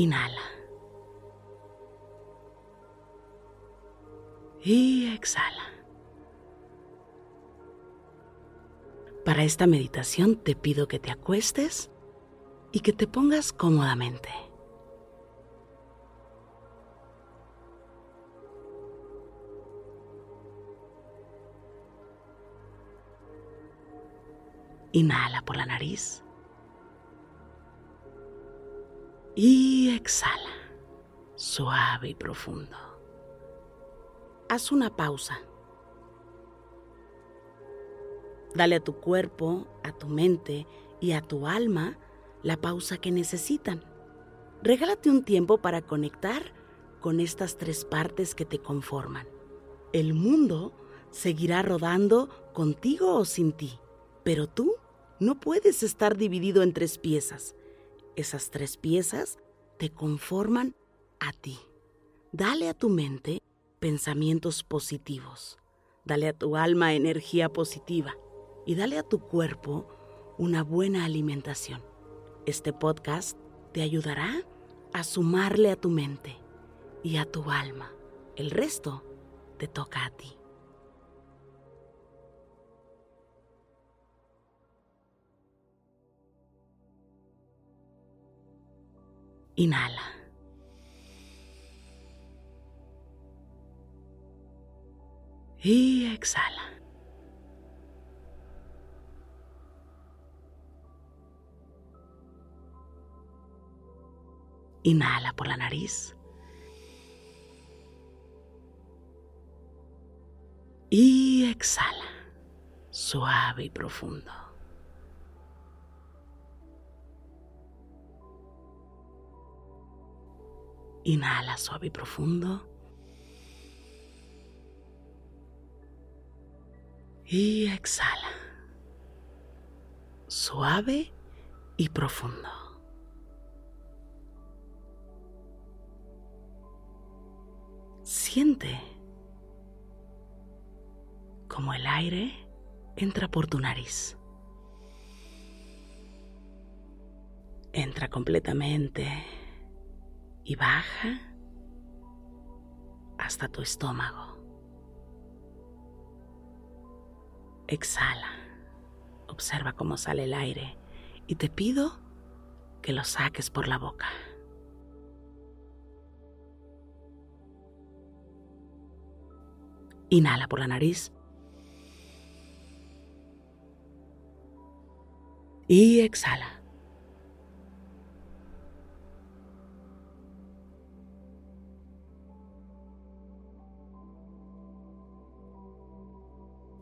Inhala. Y exhala. Para esta meditación te pido que te acuestes y que te pongas cómodamente. Inhala por la nariz. Y exhala, suave y profundo. Haz una pausa. Dale a tu cuerpo, a tu mente y a tu alma la pausa que necesitan. Regálate un tiempo para conectar con estas tres partes que te conforman. El mundo seguirá rodando contigo o sin ti, pero tú no puedes estar dividido en tres piezas. Esas tres piezas te conforman a ti. Dale a tu mente pensamientos positivos. Dale a tu alma energía positiva y dale a tu cuerpo una buena alimentación. Este podcast te ayudará a sumarle a tu mente y a tu alma. El resto te toca a ti. Inhala. Y exhala. Inhala por la nariz. Y exhala, suave y profundo. Inhala suave y profundo. Y exhala. Suave y profundo. Siente como el aire entra por tu nariz. Entra completamente y baja hasta tu estómago. Exhala, observa cómo sale el aire y te pido que lo saques por la boca. Inhala por la nariz. Y exhala.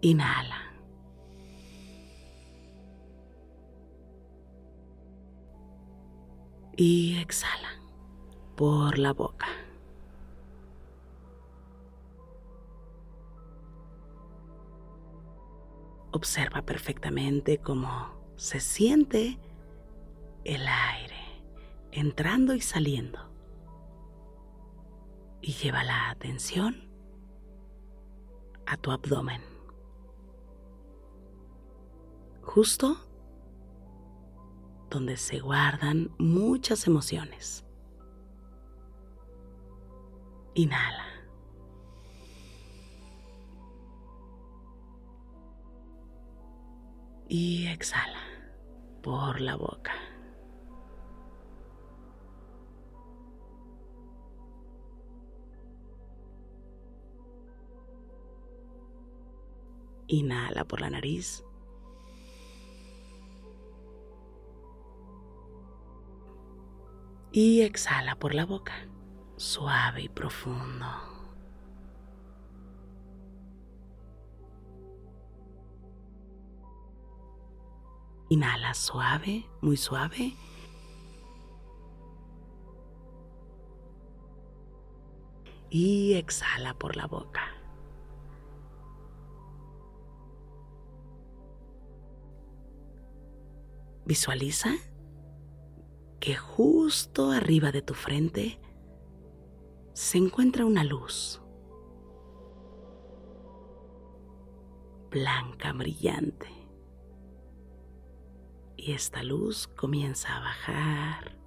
Inhala. Y exhala por la boca. Observa perfectamente cómo se siente el aire entrando y saliendo. Y lleva la atención a tu abdomen. Justo donde se guardan muchas emociones. Inhala. Y exhala por la boca. Inhala por la nariz. Y exhala por la boca, suave y profundo. Inhala suave, muy suave. Y exhala por la boca. Visualiza que justo arriba de tu frente se encuentra una luz blanca, brillante. Y esta luz comienza a bajar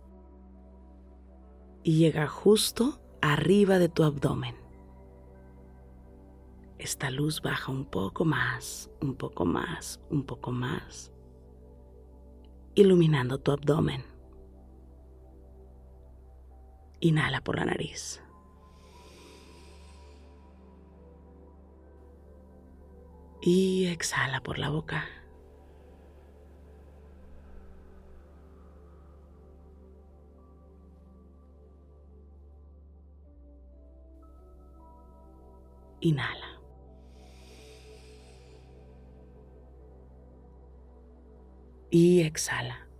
y llega justo arriba de tu abdomen. Esta luz baja un poco más, un poco más, un poco más, iluminando tu abdomen. Inhala por la nariz. Y exhala por la boca. Inhala. Y exhala.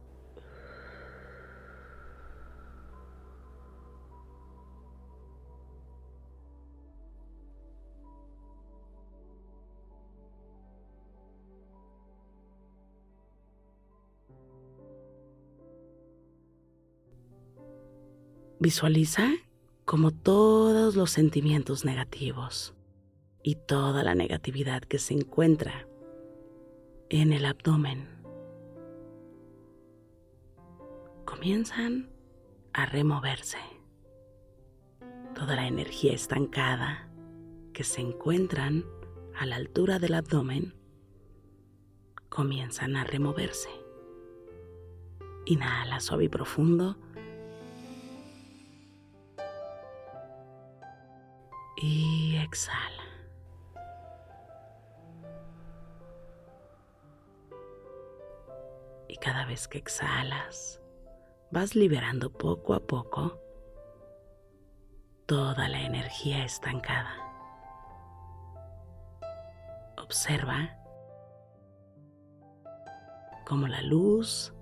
Visualiza como todos los sentimientos negativos y toda la negatividad que se encuentra en el abdomen comienzan a removerse. Toda la energía estancada que se encuentran a la altura del abdomen comienzan a removerse. Inhala suave y profundo. Exhala. Y cada vez que exhalas, vas liberando poco a poco toda la energía estancada. Observa cómo la luz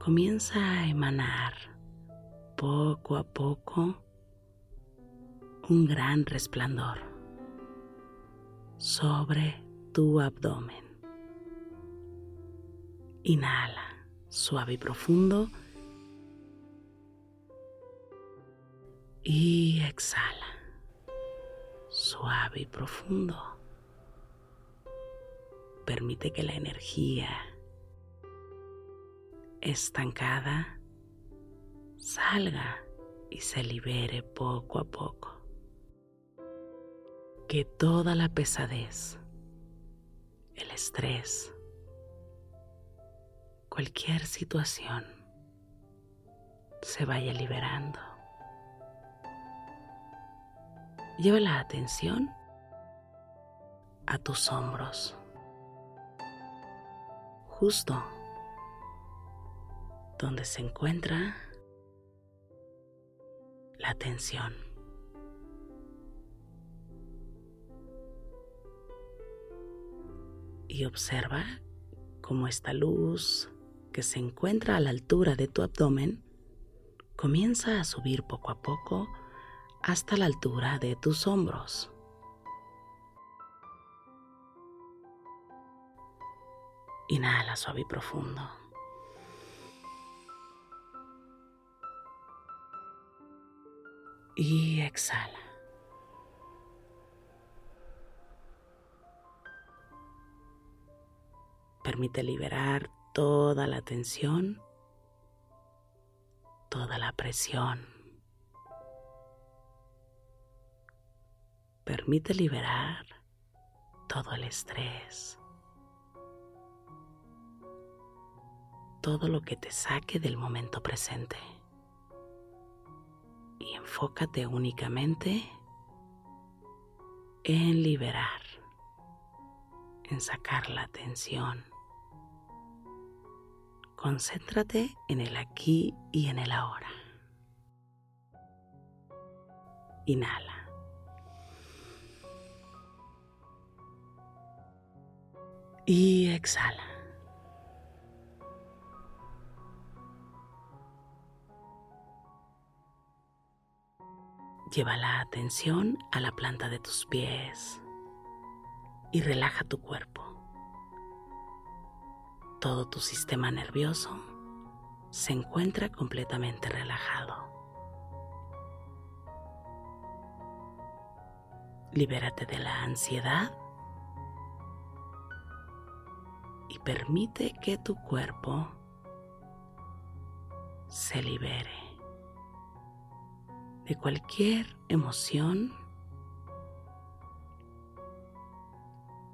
comienza a emanar poco a poco un gran resplandor sobre tu abdomen. Inhala suave y profundo y exhala suave y profundo. Permite que la energía estancada salga y se libere poco a poco. Que toda la pesadez, el estrés, cualquier situación se vaya liberando. Lleva la atención a tus hombros, justo donde se encuentra la tensión. Y observa cómo esta luz que se encuentra a la altura de tu abdomen comienza a subir poco a poco hasta la altura de tus hombros. Inhala suave y profundo. Y exhala. Permite liberar toda la tensión, toda la presión. Permite liberar todo el estrés, todo lo que te saque del momento presente. Y enfócate únicamente en liberar, en sacar la tensión. Concéntrate en el aquí y en el ahora. Inhala. Y exhala. Lleva la atención a la planta de tus pies y relaja tu cuerpo. Todo tu sistema nervioso se encuentra completamente relajado. Libérate de la ansiedad y permite que tu cuerpo se libere de cualquier emoción,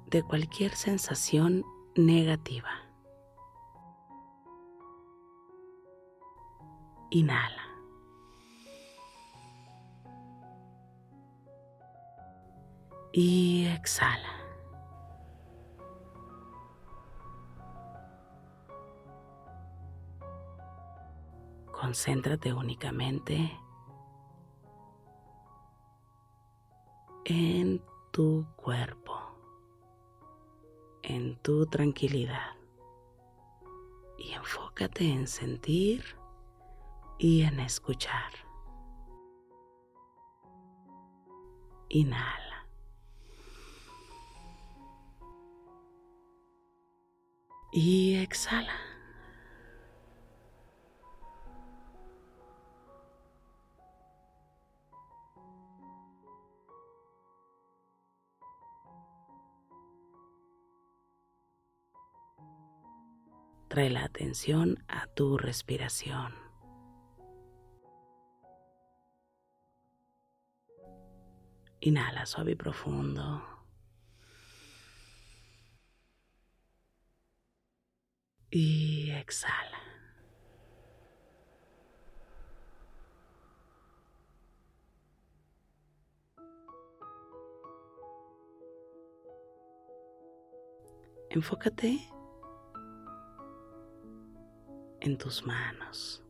de cualquier sensación negativa. Inhala. Y exhala. Concéntrate únicamente en tu cuerpo, en tu tranquilidad y enfócate en sentir y en escuchar. Inhala. Y exhala. Trae la atención a tu respiración. Inhala suave y profundo. Y exhala. Enfócate en tus manos.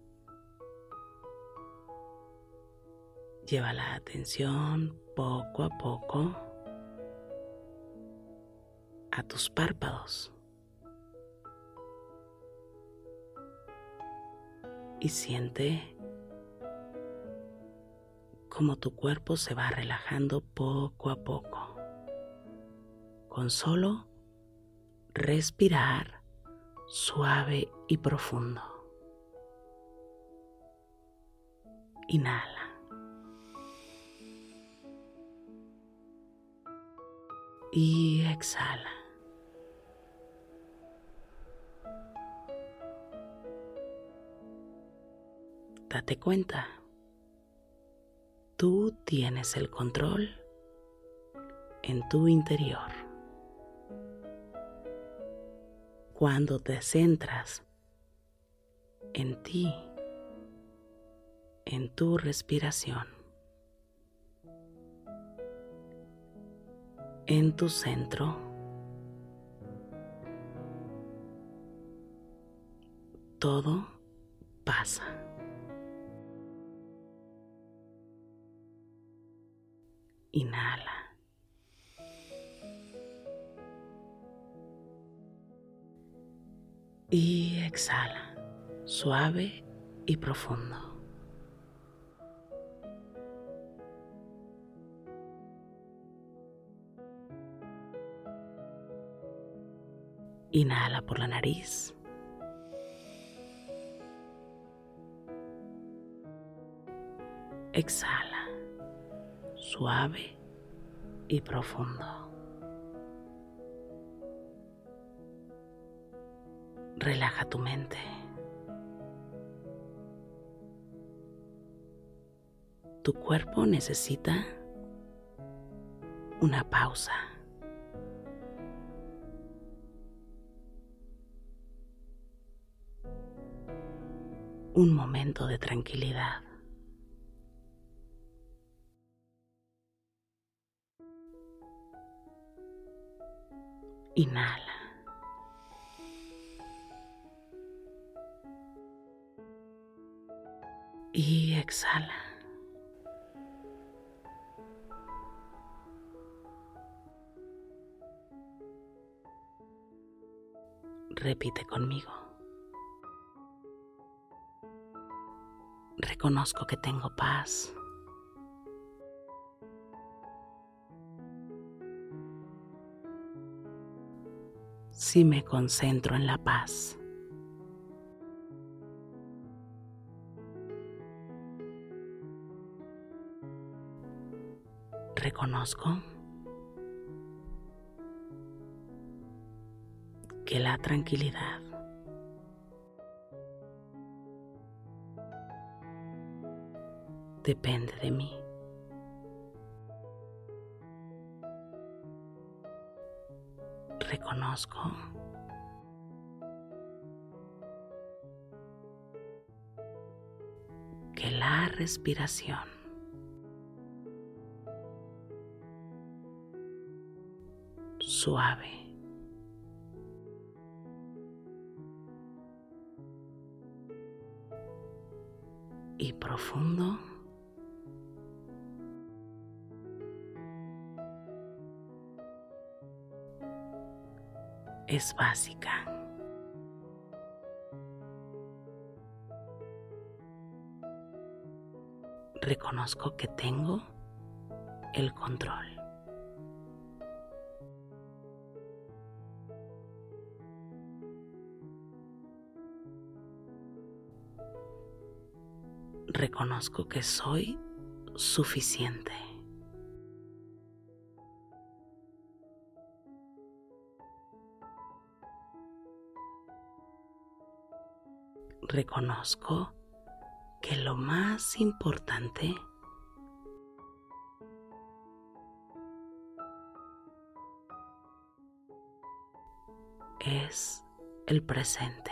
Lleva la atención poco a poco a tus párpados y siente cómo tu cuerpo se va relajando poco a poco con solo respirar suave y profundo. Inhala. Y exhala. Date cuenta, tú tienes el control en tu interior. Cuando te centras en ti, en tu respiración, en tu centro, todo pasa. Inhala. Y exhala, suave y profundo. Inhala por la nariz. Exhala, suave y profundo. Relaja tu mente. Tu cuerpo necesita una pausa. Un momento de tranquilidad. Inhala. Y exhala. Repite conmigo. reconozco que tengo paz. Si me concentro en la paz. Reconozco que la tranquilidad depende de mí. Reconozco que la respiración suave y profundo es básica. Reconozco que tengo el control. Reconozco que soy suficiente. Reconozco que lo más importante es el presente.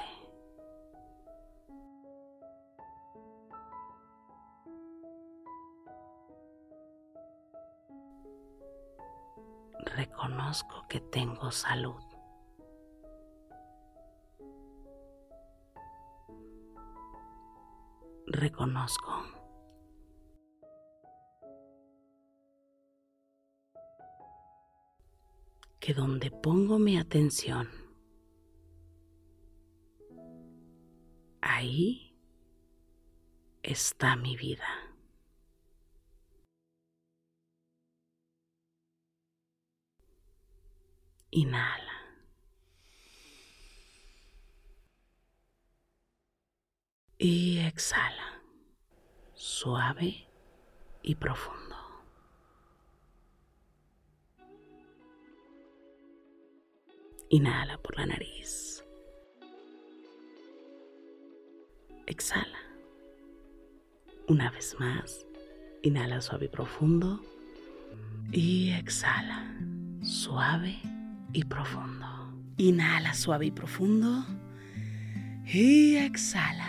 Reconozco que tengo salud. Reconozco. Que donde pongo mi atención, ahí está mi vida. Y exhala, suave y profundo. Inhala por la nariz. Exhala. Una vez más, inhala suave y profundo. Y exhala, suave y profundo. Inhala suave y profundo. Y exhala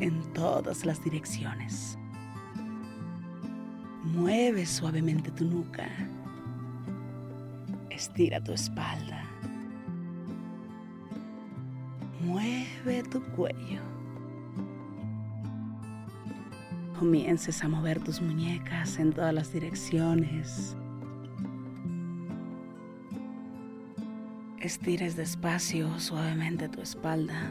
en todas las direcciones. Mueve suavemente tu nuca. Estira tu espalda. Mueve tu cuello. Comiences a mover tus muñecas en todas las direcciones. Estires despacio, suavemente tu espalda.